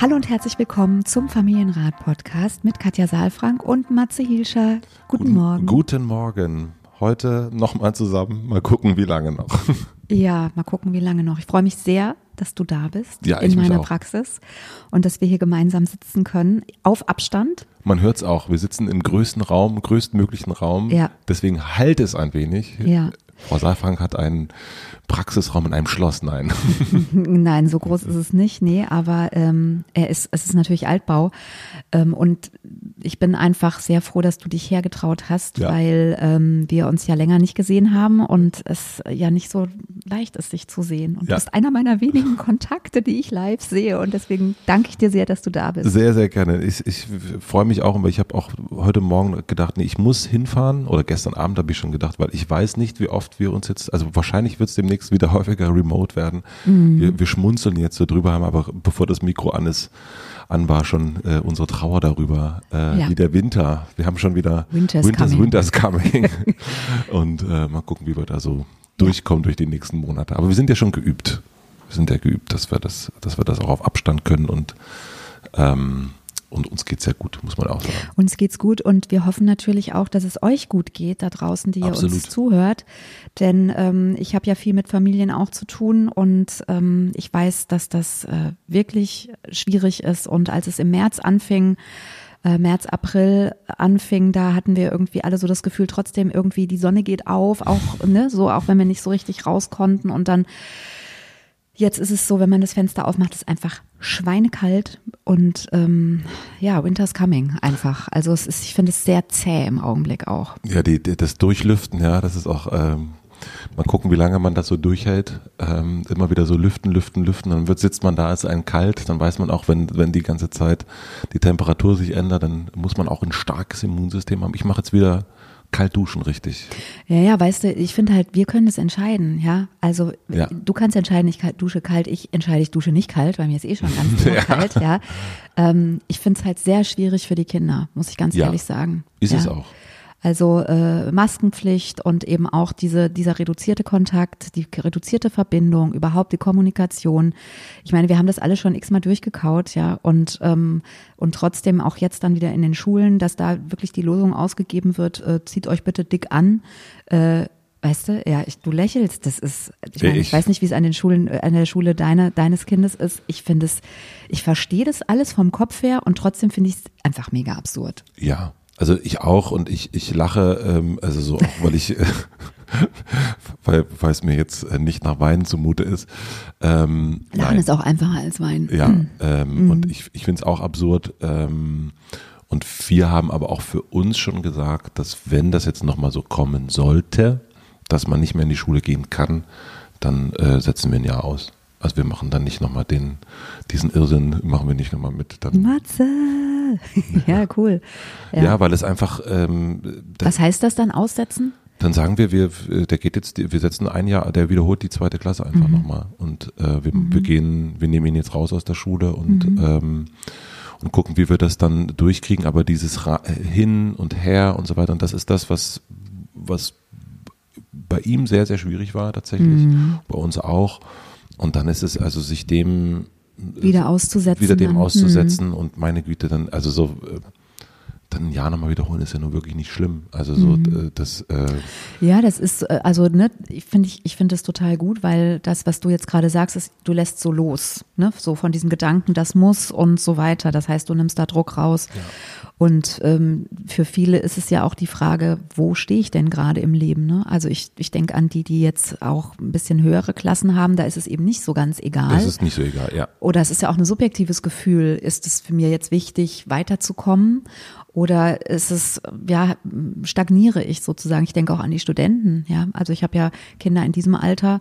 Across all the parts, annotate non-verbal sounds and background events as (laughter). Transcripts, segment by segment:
Hallo und herzlich willkommen zum Familienrat-Podcast mit Katja Saalfrank und Matze Hilscher. Guten, guten Morgen. Guten Morgen. Heute nochmal zusammen. Mal gucken, wie lange noch. (laughs) Ja, mal gucken, wie lange noch. Ich freue mich sehr, dass du da bist ja, in meiner Praxis und dass wir hier gemeinsam sitzen können. Auf Abstand. Man hört es auch. Wir sitzen im größten Raum, größtmöglichen Raum. Ja. Deswegen halt es ein wenig. Ja. Frau Saalfrank hat einen Praxisraum in einem Schloss, nein. (laughs) nein, so groß ist es nicht, nee, aber ähm, er ist, es ist natürlich Altbau. Ähm, und ich bin einfach sehr froh, dass du dich hergetraut hast, ja. weil ähm, wir uns ja länger nicht gesehen haben und es ja nicht so leicht ist, sich zu sehen. Und ja. du bist einer meiner wenigen (laughs) Kontakte, die ich live sehe. Und deswegen danke ich dir sehr, dass du da bist. Sehr, sehr gerne. Ich, ich freue mich auch, weil ich habe auch heute Morgen gedacht, nee, ich muss hinfahren oder gestern Abend habe ich schon gedacht, weil ich weiß nicht, wie oft wir uns jetzt, also wahrscheinlich wird es demnächst demnächst wieder (laughs) häufiger remote werden. Mhm. Wir, wir, schmunzeln jetzt so drüber, haben aber bevor das Mikro an ist, an war schon äh, unsere Trauer darüber, äh, ja. wie der Winter. Wir haben schon wieder Winter's Winters, coming. Winters coming. (laughs) Und äh, mal gucken, wie wir da so durchkommen durch die nächsten Monate. Aber wir sind ja schon geübt. Wir sind ja geübt, dass wir das, dass wir das auch auf Abstand können und ähm, und uns geht's ja gut, muss man auch sagen. Uns geht's gut und wir hoffen natürlich auch, dass es euch gut geht da draußen, die ihr Absolut. uns zuhört. Denn ähm, ich habe ja viel mit Familien auch zu tun und ähm, ich weiß, dass das äh, wirklich schwierig ist. Und als es im März anfing, äh, März, April anfing, da hatten wir irgendwie alle so das Gefühl, trotzdem irgendwie die Sonne geht auf, auch, ne, so, auch wenn wir nicht so richtig raus konnten und dann Jetzt ist es so, wenn man das Fenster aufmacht, ist einfach schweinekalt und ähm, ja, Winter's coming einfach. Also es ist, ich finde es sehr zäh im Augenblick auch. Ja, die, die, das Durchlüften, ja, das ist auch, ähm, mal gucken, wie lange man das so durchhält. Ähm, immer wieder so lüften, lüften, lüften. Dann wird, sitzt man da, ist ein kalt. Dann weiß man auch, wenn, wenn die ganze Zeit die Temperatur sich ändert, dann muss man auch ein starkes Immunsystem haben. Ich mache jetzt wieder kalt duschen, richtig. Ja, ja, weißt du, ich finde halt, wir können das entscheiden, ja. Also ja. du kannst entscheiden, ich dusche kalt, ich entscheide, ich dusche nicht kalt, weil mir ist eh schon ganz (laughs) ja. kalt, ja. Ähm, ich finde es halt sehr schwierig für die Kinder, muss ich ganz ja. ehrlich sagen. Ist es auch. Also äh, Maskenpflicht und eben auch diese, dieser reduzierte Kontakt, die reduzierte Verbindung, überhaupt die Kommunikation. Ich meine, wir haben das alle schon x-mal durchgekaut, ja, und, ähm, und trotzdem auch jetzt dann wieder in den Schulen, dass da wirklich die Losung ausgegeben wird, äh, zieht euch bitte dick an. Äh, Weißt du, ja, ich, du lächelst. Das ist, ich, meine, ich, ich weiß nicht, wie es an den Schulen, äh, an der Schule deiner, deines Kindes ist. Ich finde es, ich verstehe das alles vom Kopf her und trotzdem finde ich es einfach mega absurd. Ja, also ich auch und ich, ich lache, ähm, also so auch, weil ich, (laughs) äh, weil, es mir jetzt äh, nicht nach Wein zumute ist. Ähm, Lachen nein. ist auch einfacher als Wein. Ja, mhm. ähm, mhm. und ich, ich finde es auch absurd. Ähm, und wir haben aber auch für uns schon gesagt, dass wenn das jetzt nochmal so kommen sollte, dass man nicht mehr in die Schule gehen kann, dann äh, setzen wir ein Jahr aus. Also wir machen dann nicht nochmal den, diesen Irrsinn, machen wir nicht nochmal mit. Dann Matze! (laughs) ja, cool. Ja. ja, weil es einfach. Ähm, Was heißt das dann aussetzen? Dann sagen wir, wir, der geht jetzt, wir setzen ein Jahr, der wiederholt die zweite Klasse einfach mhm. nochmal. Und äh, wir, mhm. wir gehen, wir nehmen ihn jetzt raus aus der Schule und mhm. ähm, und gucken, wie wir das dann durchkriegen. Aber dieses Ra hin und her und so weiter, und das ist das, was, was bei ihm sehr, sehr schwierig war tatsächlich. Mhm. Bei uns auch. Und dann ist es also sich dem wieder auszusetzen. Wieder dem dann. auszusetzen mhm. und meine Güte, dann, also so, äh, dann ein Jahr nochmal wiederholen, ist ja nur wirklich nicht schlimm. Also so, mhm. das. Äh ja, das ist, äh, also, ne, ich finde ich, ich finde das total gut, weil das, was du jetzt gerade sagst, ist, du lässt so los, ne, so von diesem Gedanken, das muss und so weiter. Das heißt, du nimmst da Druck raus. Ja. Und ähm, für viele ist es ja auch die Frage, wo stehe ich denn gerade im Leben? Ne? Also ich, ich denke an die, die jetzt auch ein bisschen höhere Klassen haben, da ist es eben nicht so ganz egal. Das ist nicht so egal, ja. Oder es ist ja auch ein subjektives Gefühl, ist es für mir jetzt wichtig, weiterzukommen? Oder ist es, ja, stagniere ich sozusagen? Ich denke auch an die Studenten, ja. Also ich habe ja Kinder in diesem Alter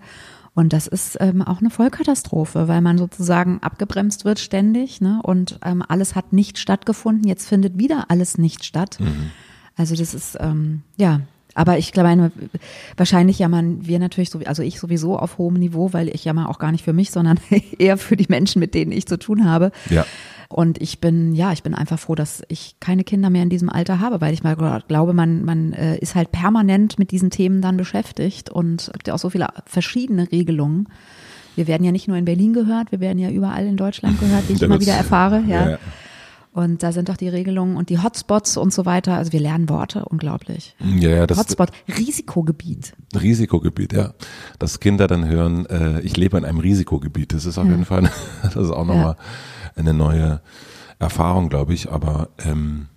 und das ist ähm, auch eine Vollkatastrophe, weil man sozusagen abgebremst wird ständig ne? und ähm, alles hat nicht stattgefunden. Jetzt findet wieder alles nicht statt. Mhm. Also das ist, ähm, ja, aber ich glaube, wahrscheinlich jammern wir natürlich, so, also ich sowieso auf hohem Niveau, weil ich jammer auch gar nicht für mich, sondern (laughs) eher für die Menschen, mit denen ich zu tun habe. Ja. Und ich bin, ja, ich bin einfach froh, dass ich keine Kinder mehr in diesem Alter habe, weil ich mal glaube, man, man äh, ist halt permanent mit diesen Themen dann beschäftigt und es gibt ja auch so viele verschiedene Regelungen. Wir werden ja nicht nur in Berlin gehört, wir werden ja überall in Deutschland gehört, wie ich immer wieder erfahre, ja. ja. Und da sind doch die Regelungen und die Hotspots und so weiter. Also wir lernen Worte, unglaublich. Ja, ja, das Hotspot, Risikogebiet. Risikogebiet, ja. Dass Kinder dann hören, äh, ich lebe in einem Risikogebiet. Das ist auf ja. jeden Fall, (laughs) das ist auch nochmal ja eine neue Erfahrung, glaube ich. Aber ähm,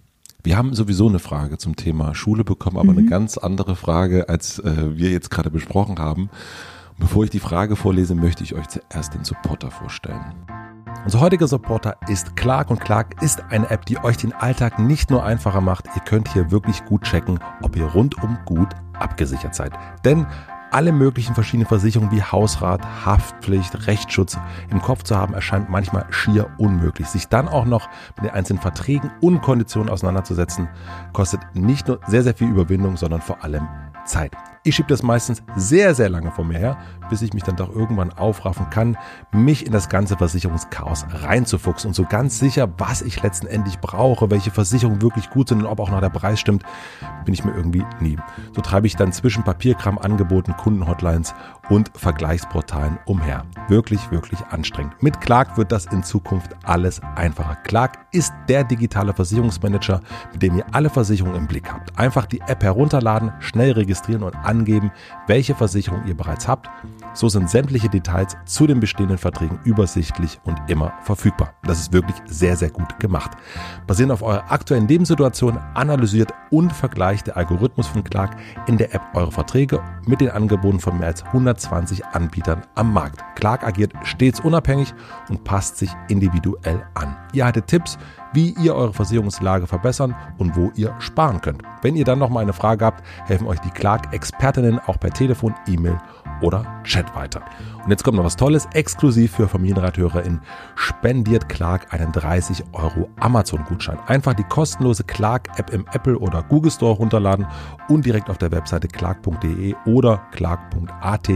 wir haben sowieso eine Frage zum Thema Schule bekommen, aber mhm. eine ganz andere Frage, als äh, wir jetzt gerade besprochen haben. bevor ich die Frage vorlese, möchte ich euch zuerst den Supporter vorstellen. Unser heutiger Supporter ist Clark und Clark ist eine App, die euch den Alltag nicht nur einfacher macht. Ihr könnt hier wirklich gut checken, ob ihr rundum gut abgesichert seid. Denn alle möglichen verschiedenen Versicherungen wie Hausrat, Haftpflicht, Rechtsschutz im Kopf zu haben, erscheint manchmal schier unmöglich. Sich dann auch noch mit den einzelnen Verträgen und Konditionen auseinanderzusetzen, kostet nicht nur sehr, sehr viel Überwindung, sondern vor allem Zeit. Ich schiebe das meistens sehr, sehr lange vor mir her, bis ich mich dann doch irgendwann aufraffen kann, mich in das ganze Versicherungschaos reinzufuchsen und so ganz sicher, was ich letztendlich brauche, welche Versicherungen wirklich gut sind und ob auch noch der Preis stimmt, bin ich mir irgendwie nie. So treibe ich dann zwischen Papierkram, Angeboten, Kundenhotlines und Vergleichsportalen umher. Wirklich, wirklich anstrengend. Mit Clark wird das in Zukunft alles einfacher. Clark ist der digitale Versicherungsmanager, mit dem ihr alle Versicherungen im Blick habt. Einfach die App herunterladen, schnell registrieren und angeben, welche Versicherung ihr bereits habt. So sind sämtliche Details zu den bestehenden Verträgen übersichtlich und immer verfügbar. Das ist wirklich sehr, sehr gut gemacht. Basierend auf eurer aktuellen Lebenssituation analysiert und vergleicht der Algorithmus von Clark in der App eure Verträge mit den Angeboten von mehr als 120 Anbietern am Markt. Clark agiert stets unabhängig und passt sich individuell an. Ihr hattet Tipps, wie ihr eure Versicherungslage verbessern und wo ihr sparen könnt. Wenn ihr dann noch mal eine Frage habt, helfen euch die Clark-Expertinnen auch per Telefon, E-Mail oder Chat weiter. Und jetzt kommt noch was Tolles, exklusiv für FamilienrathörerInnen spendiert Clark einen 30 Euro Amazon-Gutschein. Einfach die kostenlose Clark-App im Apple oder Google Store runterladen und direkt auf der Webseite clark.de oder clark.at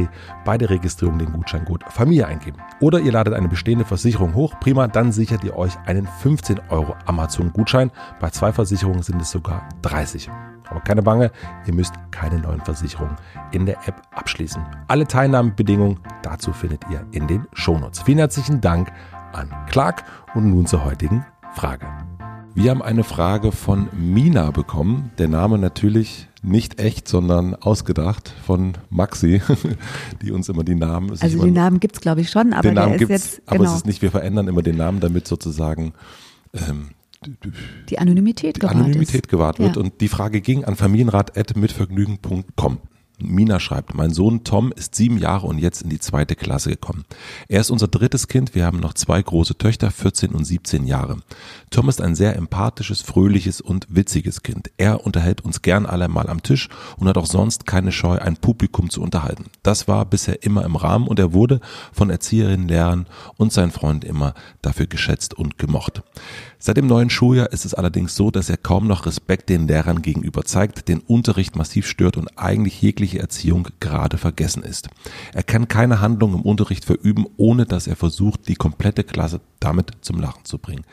bei der Registrierung den Gutscheincode Familie eingeben. Oder ihr ladet eine bestehende Versicherung hoch, prima, dann sichert ihr euch einen 15 Euro Amazon-Gutschein. Bei zwei Versicherungen sind es sogar 30 aber keine Bange, ihr müsst keine neuen Versicherungen in der App abschließen. Alle Teilnahmebedingungen dazu findet ihr in den Shownotes. Vielen herzlichen Dank an Clark und nun zur heutigen Frage. Wir haben eine Frage von Mina bekommen. Der Name natürlich nicht echt, sondern ausgedacht von Maxi, (laughs) die uns immer die Namen. Also den Namen gibt es, glaube ich, schon, aber den Namen gibt es, aber genau. es ist nicht, wir verändern immer den Namen, damit sozusagen ähm, die Anonymität gewahrt, Anonymität gewahrt wird. Ja. Und die Frage ging an familienrat.mitvergnügen.com. Mina schreibt, mein Sohn Tom ist sieben Jahre und jetzt in die zweite Klasse gekommen. Er ist unser drittes Kind, wir haben noch zwei große Töchter, 14 und 17 Jahre. Tom ist ein sehr empathisches, fröhliches und witziges Kind. Er unterhält uns gern alle mal am Tisch und hat auch sonst keine Scheu, ein Publikum zu unterhalten. Das war bisher immer im Rahmen und er wurde von Erzieherinnen, Lehrern und seinen Freunden immer dafür geschätzt und gemocht. Seit dem neuen Schuljahr ist es allerdings so, dass er kaum noch Respekt den Lehrern gegenüber zeigt, den Unterricht massiv stört und eigentlich jegliche Erziehung gerade vergessen ist. Er kann keine Handlung im Unterricht verüben, ohne dass er versucht, die komplette Klasse damit zum Lachen zu bringen.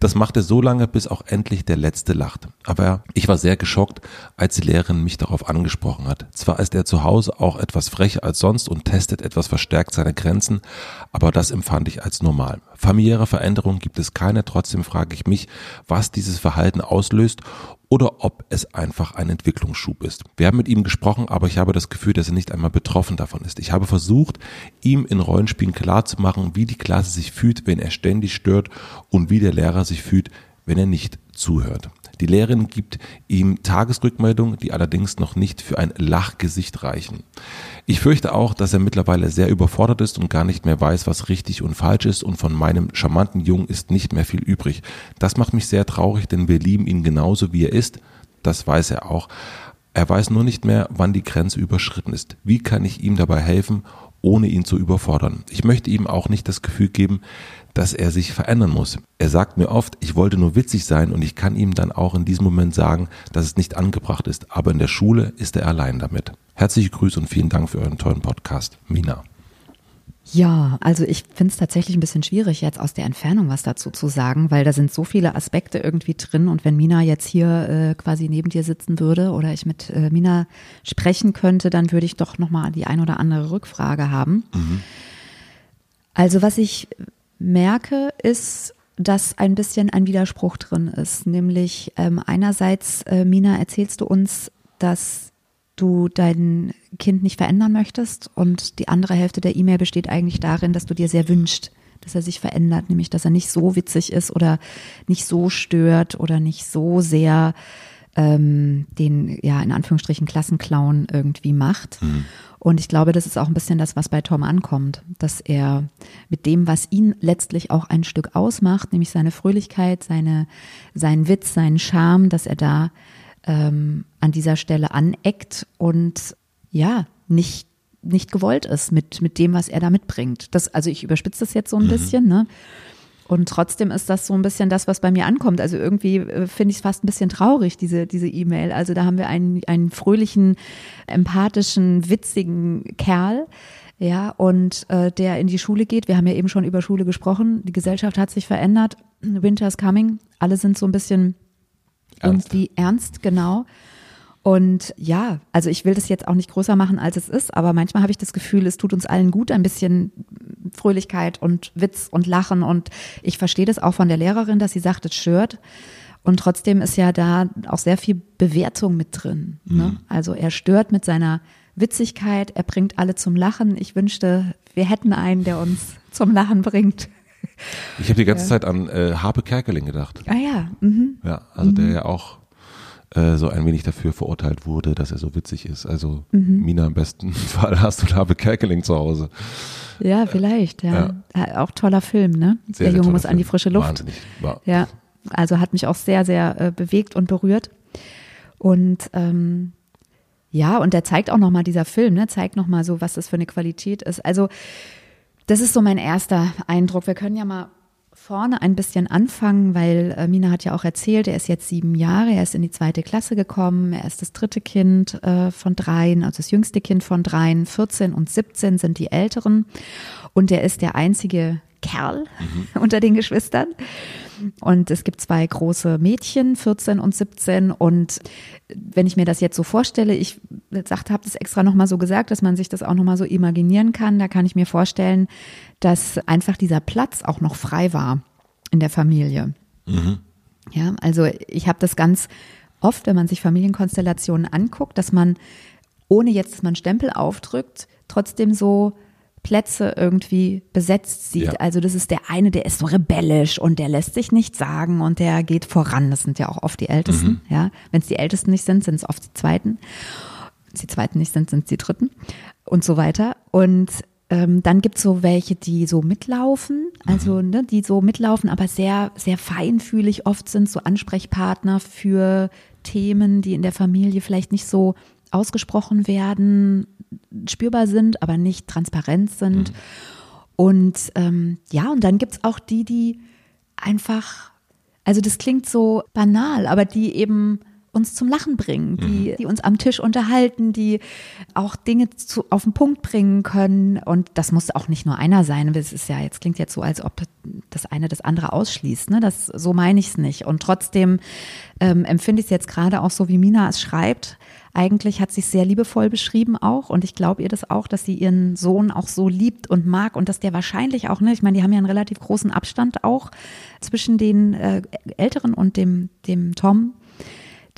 Das macht er so lange, bis auch endlich der Letzte lacht. Aber ich war sehr geschockt, als die Lehrerin mich darauf angesprochen hat. Zwar ist er zu Hause auch etwas frecher als sonst und testet etwas verstärkt seine Grenzen, aber das empfand ich als normal. Familiäre Veränderung gibt es keine, trotzdem frage ich mich, was dieses Verhalten auslöst oder ob es einfach ein Entwicklungsschub ist. Wir haben mit ihm gesprochen, aber ich habe das Gefühl, dass er nicht einmal betroffen davon ist. Ich habe versucht, ihm in Rollenspielen klarzumachen, wie die Klasse sich fühlt, wenn er ständig stört und wie der Lehrer sich fühlt, wenn er nicht zuhört. Die Lehrerin gibt ihm Tagesrückmeldungen, die allerdings noch nicht für ein Lachgesicht reichen. Ich fürchte auch, dass er mittlerweile sehr überfordert ist und gar nicht mehr weiß, was richtig und falsch ist und von meinem charmanten Jungen ist nicht mehr viel übrig. Das macht mich sehr traurig, denn wir lieben ihn genauso wie er ist. Das weiß er auch. Er weiß nur nicht mehr, wann die Grenze überschritten ist. Wie kann ich ihm dabei helfen, ohne ihn zu überfordern? Ich möchte ihm auch nicht das Gefühl geben, dass er sich verändern muss. Er sagt mir oft, ich wollte nur witzig sein und ich kann ihm dann auch in diesem Moment sagen, dass es nicht angebracht ist, aber in der Schule ist er allein damit. Herzliche Grüße und vielen Dank für euren tollen Podcast. Mina. Ja, also ich finde es tatsächlich ein bisschen schwierig, jetzt aus der Entfernung was dazu zu sagen, weil da sind so viele Aspekte irgendwie drin. Und wenn Mina jetzt hier äh, quasi neben dir sitzen würde oder ich mit äh, Mina sprechen könnte, dann würde ich doch nochmal die ein oder andere Rückfrage haben. Mhm. Also was ich merke, ist, dass ein bisschen ein Widerspruch drin ist. Nämlich ähm, einerseits, äh, Mina, erzählst du uns, dass du dein Kind nicht verändern möchtest und die andere Hälfte der E-Mail besteht eigentlich darin, dass du dir sehr wünscht, dass er sich verändert, nämlich dass er nicht so witzig ist oder nicht so stört oder nicht so sehr ähm, den, ja, in Anführungsstrichen Klassenclown irgendwie macht. Mhm. Und ich glaube, das ist auch ein bisschen das, was bei Tom ankommt, dass er mit dem, was ihn letztlich auch ein Stück ausmacht, nämlich seine Fröhlichkeit, seine, seinen Witz, seinen Charme, dass er da ähm, an dieser Stelle aneckt und ja, nicht, nicht gewollt ist mit, mit dem, was er da mitbringt. Das, also ich überspitze das jetzt so ein mhm. bisschen, ne? Und trotzdem ist das so ein bisschen das, was bei mir ankommt. Also irgendwie äh, finde ich es fast ein bisschen traurig, diese diese E-Mail. Also da haben wir einen, einen fröhlichen, empathischen, witzigen Kerl, ja, und äh, der in die Schule geht. Wir haben ja eben schon über Schule gesprochen. Die Gesellschaft hat sich verändert. Winter's coming. Alle sind so ein bisschen ernst. irgendwie ernst, genau. Und ja, also ich will das jetzt auch nicht größer machen, als es ist, aber manchmal habe ich das Gefühl, es tut uns allen gut, ein bisschen Fröhlichkeit und Witz und Lachen. Und ich verstehe das auch von der Lehrerin, dass sie sagt, es stört. Und trotzdem ist ja da auch sehr viel Bewertung mit drin. Ne? Mhm. Also er stört mit seiner Witzigkeit, er bringt alle zum Lachen. Ich wünschte, wir hätten einen, der uns zum Lachen bringt. (laughs) Ich habe die ganze ja. Zeit an äh, Harpe Kerkeling gedacht. Ah ja. Mhm. Ja, also mhm. der ja auch äh, so ein wenig dafür verurteilt wurde, dass er so witzig ist. Also mhm. Mina im besten (laughs) Fall hast du Habe Kerkeling zu Hause. Ja, vielleicht, ja. ja. Auch toller Film, ne? Sehr, Der Junge muss Film. an die frische Luft. Wahnsinnig. War. Ja, also hat mich auch sehr, sehr äh, bewegt und berührt. Und ähm, ja, und der zeigt auch nochmal, dieser Film, ne, zeigt nochmal so, was das für eine Qualität ist. Also, das ist so mein erster Eindruck. Wir können ja mal vorne ein bisschen anfangen, weil äh, Mina hat ja auch erzählt, er ist jetzt sieben Jahre, er ist in die zweite Klasse gekommen, er ist das dritte Kind äh, von dreien, also das jüngste Kind von dreien, 14 und 17 sind die Älteren und er ist der einzige Kerl mhm. (laughs) unter den Geschwistern. Und es gibt zwei große Mädchen, 14 und 17. Und wenn ich mir das jetzt so vorstelle, ich sagte, habe das extra nochmal so gesagt, dass man sich das auch nochmal so imaginieren kann, da kann ich mir vorstellen, dass einfach dieser Platz auch noch frei war in der Familie. Mhm. Ja, also ich habe das ganz oft, wenn man sich Familienkonstellationen anguckt, dass man, ohne jetzt, dass man Stempel aufdrückt, trotzdem so Plätze irgendwie besetzt sieht. Ja. Also das ist der eine, der ist so rebellisch und der lässt sich nichts sagen und der geht voran. Das sind ja auch oft die Ältesten. Mhm. Ja, wenn es die Ältesten nicht sind, sind es oft die Zweiten. Wenn es die Zweiten nicht sind, sind es die Dritten und so weiter. Und ähm, dann gibt es so welche, die so mitlaufen, also mhm. ne, die so mitlaufen, aber sehr, sehr feinfühlig oft sind, so Ansprechpartner für Themen, die in der Familie vielleicht nicht so ausgesprochen werden, spürbar sind, aber nicht transparent sind. Mhm. Und ähm, ja, und dann gibt es auch die, die einfach, also das klingt so banal, aber die eben uns zum Lachen bringen, die, mhm. die uns am Tisch unterhalten, die auch Dinge zu, auf den Punkt bringen können. Und das muss auch nicht nur einer sein. Es ist ja, jetzt klingt jetzt so, als ob das eine das andere ausschließt. Ne? Das, so meine ich es nicht. Und trotzdem ähm, empfinde ich es jetzt gerade auch so, wie Mina es schreibt. Eigentlich hat sie es sehr liebevoll beschrieben auch. Und ich glaube ihr das auch, dass sie ihren Sohn auch so liebt und mag und dass der wahrscheinlich auch, ne, ich meine, die haben ja einen relativ großen Abstand auch zwischen den äh, Älteren und dem, dem Tom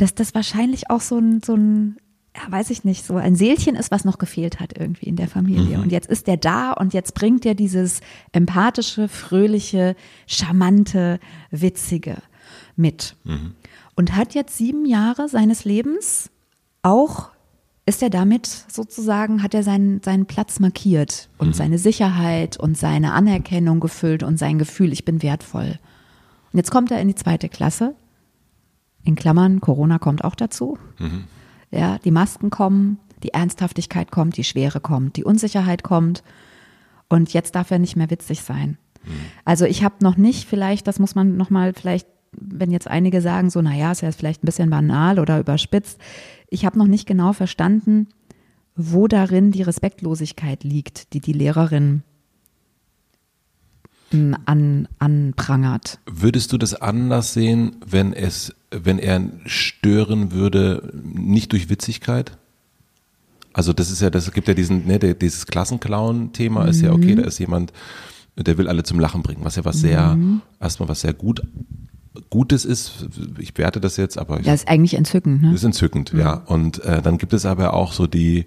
dass das wahrscheinlich auch so ein, so ein ja, weiß ich nicht, so ein Seelchen ist, was noch gefehlt hat irgendwie in der Familie. Mhm. Und jetzt ist der da und jetzt bringt er dieses empathische, fröhliche, charmante, witzige mit. Mhm. Und hat jetzt sieben Jahre seines Lebens auch, ist er damit sozusagen, hat er seinen, seinen Platz markiert und mhm. seine Sicherheit und seine Anerkennung gefüllt und sein Gefühl, ich bin wertvoll. Und jetzt kommt er in die zweite Klasse. In Klammern, Corona kommt auch dazu. Mhm. Ja, die Masken kommen, die Ernsthaftigkeit kommt, die Schwere kommt, die Unsicherheit kommt. Und jetzt darf er nicht mehr witzig sein. Mhm. Also ich habe noch nicht, vielleicht, das muss man nochmal vielleicht, wenn jetzt einige sagen, so, naja, ist ja vielleicht ein bisschen banal oder überspitzt. Ich habe noch nicht genau verstanden, wo darin die Respektlosigkeit liegt, die die Lehrerin an, anprangert. Würdest du das anders sehen, wenn es, wenn er stören würde, nicht durch Witzigkeit? Also das ist ja, das gibt ja diesen, ne, dieses Klassenclown-Thema mhm. ist ja okay, da ist jemand, der will alle zum Lachen bringen, was ja was sehr, mhm. erstmal was sehr gut Gutes ist, ich werte das jetzt, aber. Das ist eigentlich entzückend, ne? Ist entzückend, mhm. ja. Und äh, dann gibt es aber auch so die,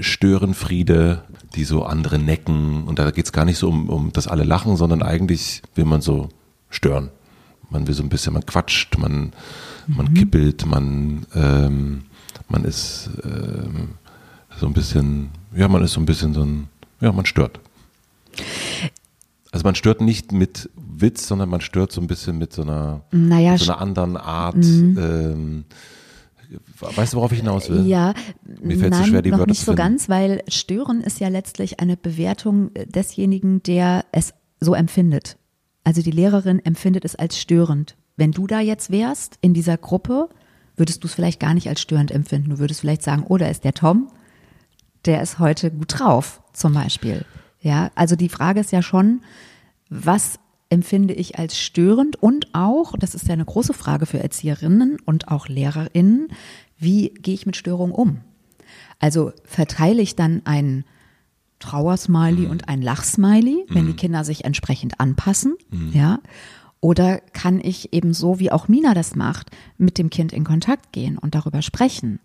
Störenfriede, die so andere necken. Und da geht es gar nicht so um, um, dass alle lachen, sondern eigentlich will man so stören. Man will so ein bisschen, man quatscht, man, man mhm. kippelt, man, ähm, man ist ähm, so ein bisschen, ja, man ist so ein bisschen so ein, ja, man stört. Also man stört nicht mit Witz, sondern man stört so ein bisschen mit so einer, naja, so einer anderen Art. Mhm. Ähm, Weißt du, worauf ich hinaus will? Ja, mir fällt nein, so schwer, die noch Wörter nicht so ganz, weil stören ist ja letztlich eine Bewertung desjenigen, der es so empfindet. Also die Lehrerin empfindet es als störend. Wenn du da jetzt wärst in dieser Gruppe, würdest du es vielleicht gar nicht als störend empfinden. Du würdest vielleicht sagen, oh, da ist der Tom, der ist heute gut drauf, zum Beispiel. Ja, also die Frage ist ja schon, was empfinde ich als störend und auch, das ist ja eine große Frage für Erzieherinnen und auch Lehrerinnen, wie gehe ich mit Störungen um? Also verteile ich dann ein Trauersmiley mhm. und ein Lachsmiley, wenn mhm. die Kinder sich entsprechend anpassen, mhm. ja? Oder kann ich eben so, wie auch Mina das macht, mit dem Kind in Kontakt gehen und darüber sprechen?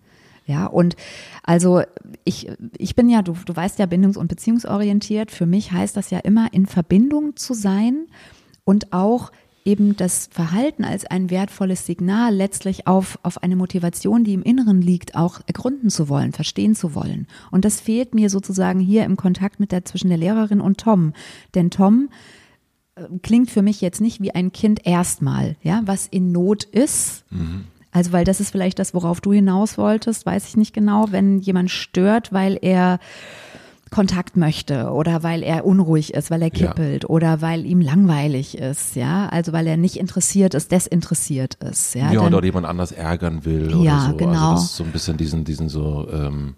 Ja, und also ich, ich bin ja, du, du weißt ja, bindungs- und beziehungsorientiert. Für mich heißt das ja immer, in Verbindung zu sein und auch eben das Verhalten als ein wertvolles Signal letztlich auf, auf eine Motivation, die im Inneren liegt, auch ergründen zu wollen, verstehen zu wollen. Und das fehlt mir sozusagen hier im Kontakt mit der, zwischen der Lehrerin und Tom. Denn Tom äh, klingt für mich jetzt nicht wie ein Kind erstmal, ja, was in Not ist. Mhm also, weil das ist vielleicht das, worauf du hinaus wolltest, weiß ich nicht genau, wenn jemand stört, weil er Kontakt möchte oder weil er unruhig ist, weil er kippelt ja. oder weil ihm langweilig ist, ja, also weil er nicht interessiert ist, desinteressiert ist, ja. Ja, oder jemand anders ärgern will ja, oder so. Genau. Also das ist so ein bisschen diesen, diesen so ähm,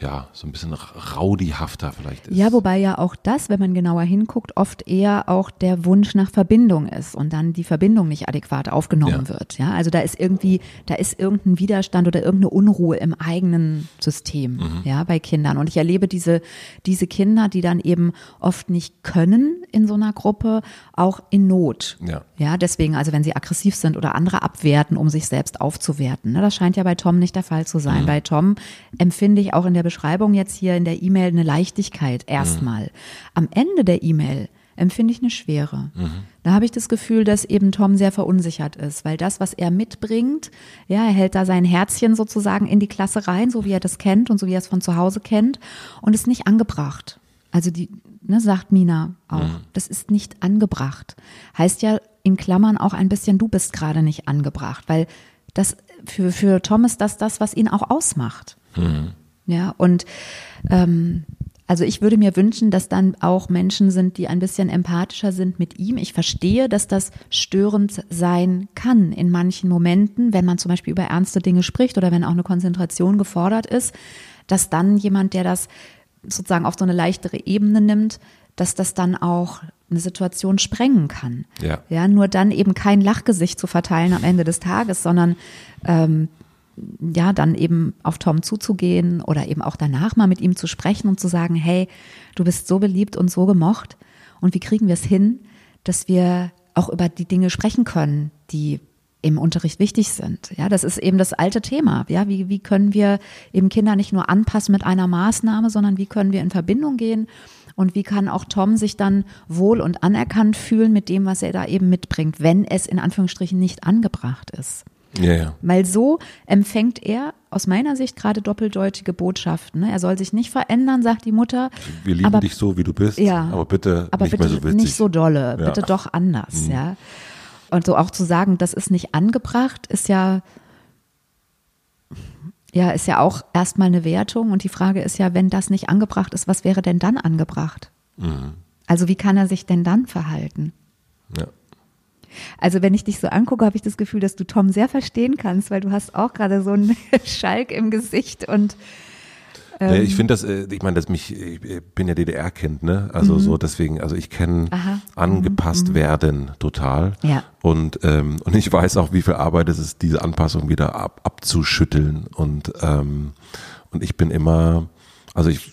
ja, so ein bisschen raudihafter vielleicht ist. Ja, wobei ja auch das, wenn man genauer hinguckt, oft eher auch der Wunsch nach Verbindung ist und dann die Verbindung nicht adäquat aufgenommen ja. wird. Ja, also da ist irgendwie, da ist irgendein Widerstand oder irgendeine Unruhe im eigenen System, mhm. ja, bei Kindern. Und ich erlebe diese, diese Kinder, die dann eben oft nicht können in so einer Gruppe, auch in Not. Ja. Ja, deswegen, also wenn sie aggressiv sind oder andere abwerten, um sich selbst aufzuwerten. Ne, das scheint ja bei Tom nicht der Fall zu sein. Mhm. Bei Tom empfinde ich auch in der Beschreibung jetzt hier in der E-Mail eine Leichtigkeit erstmal. Mhm. Am Ende der E-Mail empfinde ich eine Schwere. Mhm. Da habe ich das Gefühl, dass eben Tom sehr verunsichert ist, weil das, was er mitbringt, ja, er hält da sein Herzchen sozusagen in die Klasse rein, so wie er das kennt und so wie er es von zu Hause kennt und ist nicht angebracht. Also die, ne, sagt Mina auch, mhm. das ist nicht angebracht. Heißt ja in Klammern auch ein bisschen, du bist gerade nicht angebracht, weil das für, für Tom ist das das, was ihn auch ausmacht. Mhm. Ja, und ähm, also ich würde mir wünschen, dass dann auch Menschen sind, die ein bisschen empathischer sind mit ihm. Ich verstehe, dass das störend sein kann in manchen Momenten, wenn man zum Beispiel über ernste Dinge spricht oder wenn auch eine Konzentration gefordert ist, dass dann jemand, der das sozusagen auf so eine leichtere Ebene nimmt, dass das dann auch eine Situation sprengen kann. Ja. ja, nur dann eben kein Lachgesicht zu verteilen am Ende des Tages, sondern ähm, ja, dann eben auf Tom zuzugehen oder eben auch danach mal mit ihm zu sprechen und zu sagen, hey, du bist so beliebt und so gemocht und wie kriegen wir es hin, dass wir auch über die Dinge sprechen können, die im Unterricht wichtig sind. Ja, das ist eben das alte Thema. Ja, wie, wie können wir eben Kinder nicht nur anpassen mit einer Maßnahme, sondern wie können wir in Verbindung gehen und wie kann auch Tom sich dann wohl und anerkannt fühlen mit dem, was er da eben mitbringt, wenn es in Anführungsstrichen nicht angebracht ist. Ja, ja. Weil so empfängt er aus meiner Sicht gerade doppeldeutige Botschaften. Ne? Er soll sich nicht verändern, sagt die Mutter. Wir lieben aber, dich so, wie du bist, Ja. aber bitte aber nicht bitte mehr so witzig. nicht so dolle, Ja. bitte doch anders, Mhm. ja. Und so auch zu sagen, das ist nicht angebracht, ist ja, ja, ist ja auch erstmal eine Wertung. Und die Frage ist ja, wenn das nicht angebracht ist, was wäre denn dann angebracht? Mhm. Also wie kann er sich denn dann verhalten? Ja. Also wenn ich dich so angucke, habe ich das Gefühl, dass du Tom sehr verstehen kannst, weil du hast auch gerade so einen (laughs) Schalk im Gesicht und ähm, ich finde das, äh, ich meine, dass mich, ich bin ja DDR-Kind, ne? Also so deswegen, also ich kenne Mhm. Aha. Mhm. angepasst werden total. Ja. Und, ähm, und ich weiß auch, wie viel Arbeit es ist, diese Anpassung wieder ab, abzuschütteln. Und, ähm, und ich bin immer, also ich,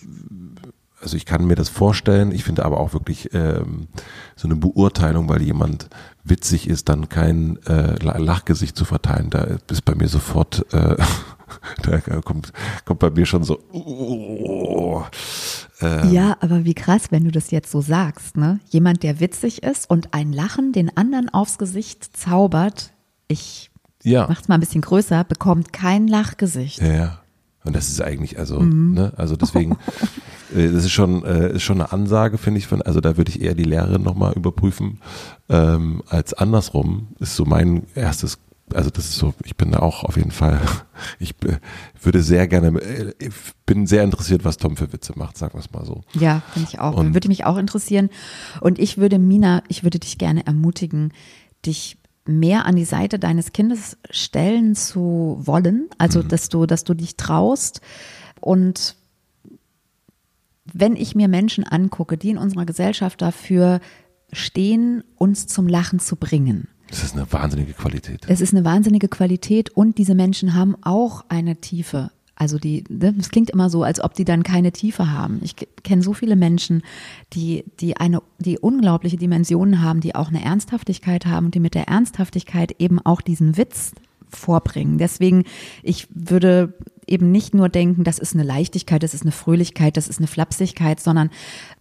also ich kann mir das vorstellen, ich finde aber auch wirklich ähm, so eine Beurteilung, weil jemand witzig ist, dann kein äh, Lachgesicht zu verteilen, da ist bei mir sofort, äh, (laughs) da kommt, kommt bei mir schon so, oh, äh, Ja, aber wie krass, wenn du das jetzt so sagst, ne? Jemand, der witzig ist und ein Lachen den anderen aufs Gesicht zaubert, ich ja, mach's mal ein bisschen größer, bekommt kein Lachgesicht. ja, ja. Und das ist eigentlich, also, Mhm. ne, also deswegen, (laughs) das ist schon, äh, ist schon eine Ansage, finde ich, von, also da würde ich eher die Lehrerin nochmal überprüfen, ähm, als andersrum, ist so mein erstes, also das ist so, ich bin da auch auf jeden Fall, (laughs) ich äh, würde sehr gerne, äh, bin sehr interessiert, was Tom für Witze macht, sagen wir es mal so. Ja, finde ich auch. Und- würde mich auch interessieren. Und ich würde, Mina, ich würde dich gerne ermutigen, dich mehr an die Seite deines Kindes stellen zu wollen. Also, dass du, dass du dich traust. Und wenn ich mir Menschen angucke, die in unserer Gesellschaft dafür stehen, uns zum Lachen zu bringen, Das ist eine wahnsinnige Qualität. es ist eine wahnsinnige Qualität und diese Menschen haben auch eine Tiefe. Also die, ne, es klingt immer so, als ob die dann keine Tiefe haben. Ich kenne so viele Menschen, die, die eine, die unglaubliche Dimensionen haben, die auch eine Ernsthaftigkeit haben und die mit der Ernsthaftigkeit eben auch diesen Witz vorbringen. Deswegen, ich würde eben nicht nur denken, das ist eine Leichtigkeit, das ist eine Fröhlichkeit, das ist eine Flapsigkeit, sondern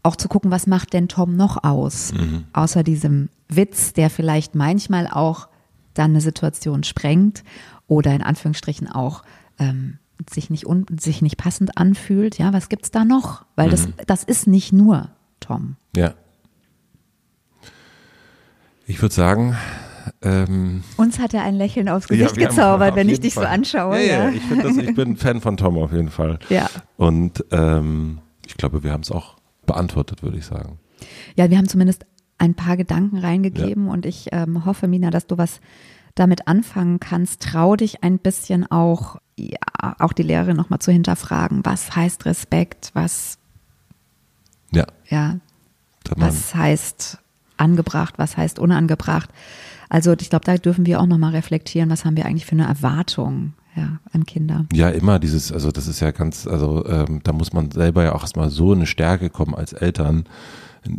auch zu gucken, was macht denn Tom noch aus? Außer diesem Witz, der vielleicht manchmal auch dann eine Situation sprengt oder in Anführungsstrichen auch ähm, sich nicht un sich nicht passend anfühlt. Ja, was gibt's da noch? Weil das, das ist nicht nur Tom. Ja. Ich würde sagen, ähm, Uns hat er ein Lächeln aufs Ja, Gesicht haben gezaubert, wenn ich dich Fall. so anschaue. Ja, ja, Ja, ich, das, ich bin (laughs) Fan von Tom auf jeden Fall. Ja. Und ähm, ich glaube, wir haben es auch beantwortet, würde ich sagen. Ja, wir haben zumindest ein paar Gedanken reingegeben und ich ähm, hoffe, Mina, dass du was damit anfangen kannst. Trau dich ein bisschen auch, ja, auch die Lehrerin nochmal zu hinterfragen. Was heißt Respekt? Was, Ja, ja, was heißt angebracht? Was heißt unangebracht? Also ich glaube, da dürfen wir auch nochmal reflektieren, was haben wir eigentlich für eine Erwartung ja, an Kinder. ja immer dieses, also das ist ja ganz, also ähm, da muss man selber ja auch erstmal so eine Stärke kommen als Eltern,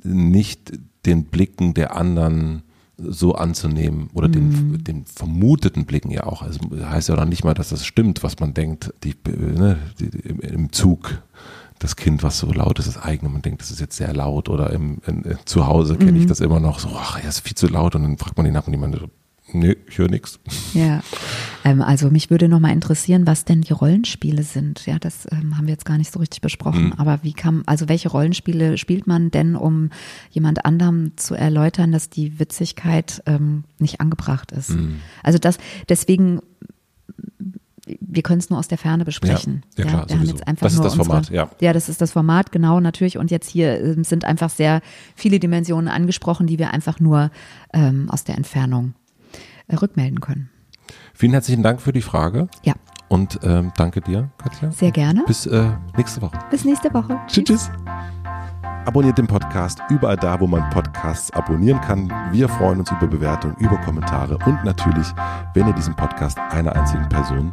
nicht den Blicken der anderen so anzunehmen oder den, den vermuteten Blicken ja auch. Also heißt ja noch nicht mal, dass das stimmt, was man denkt, die, ne, die, im, im Zug das Kind, was so laut ist, das eigene, man denkt, das ist jetzt sehr laut oder im, in, in, zu Hause kenne ich das immer noch so, ach, er ist viel zu laut und dann fragt man die nach und meinen so, nö, ich höre nichts. Ja, ähm, also mich würde noch mal interessieren, was denn die Rollenspiele sind. Ja, das ähm, haben wir jetzt gar nicht so richtig besprochen. Mhm. Aber wie kann, also welche Rollenspiele spielt man denn, um jemand anderem zu erläutern, dass die Witzigkeit ähm, nicht angebracht ist? Mhm. Also das, deswegen, wir können es nur aus der Ferne besprechen. Ja, ja, klar, wir haben jetzt einfach Das ist nur das Format, unsere, ja. Ja, das ist das Format, genau, natürlich. Und jetzt hier ähm, sind einfach sehr viele Dimensionen angesprochen, die wir einfach nur ähm, aus der Entfernung äh, rückmelden können. Vielen herzlichen Dank für die Frage Ja, und ähm, danke dir, Katja. sehr gerne. Bis äh, nächste Woche. Bis nächste Woche. Tschüss. tschüss. Abonniert den Podcast überall da, wo man Podcasts abonnieren kann. Wir freuen uns über Bewertungen, über Kommentare und natürlich, wenn ihr diesen Podcast einer einzigen Person